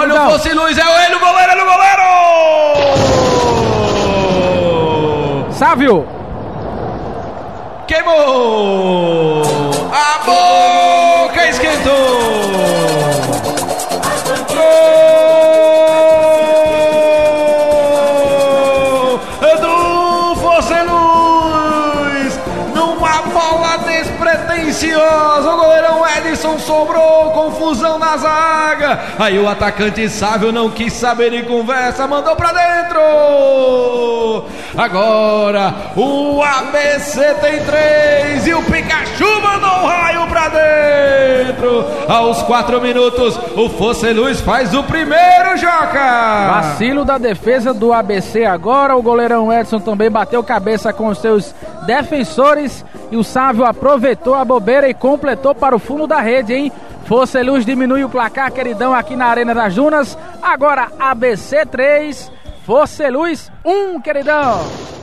Olha queridão. o Fosse Luz, é ele, o goleiro, é o goleiro! Sávio. Queimou! A boca esquentou! Gol do Fosse! Numa bola despretensiosa, o goleirão Edson sobrou, confusão na zaga. Aí o atacante Sávio não quis saber de conversa, mandou pra dentro. Agora o ABC tem três e o Pikachu dentro. Aos quatro minutos, o Fosse faz o primeiro, Joca. Vacilo da defesa do ABC agora. O goleirão Edson também bateu cabeça com os seus defensores. E o Sávio aproveitou a bobeira e completou para o fundo da rede, hein? Força diminui o placar, queridão, aqui na Arena das Junas. Agora ABC 3, Força Luz 1, queridão.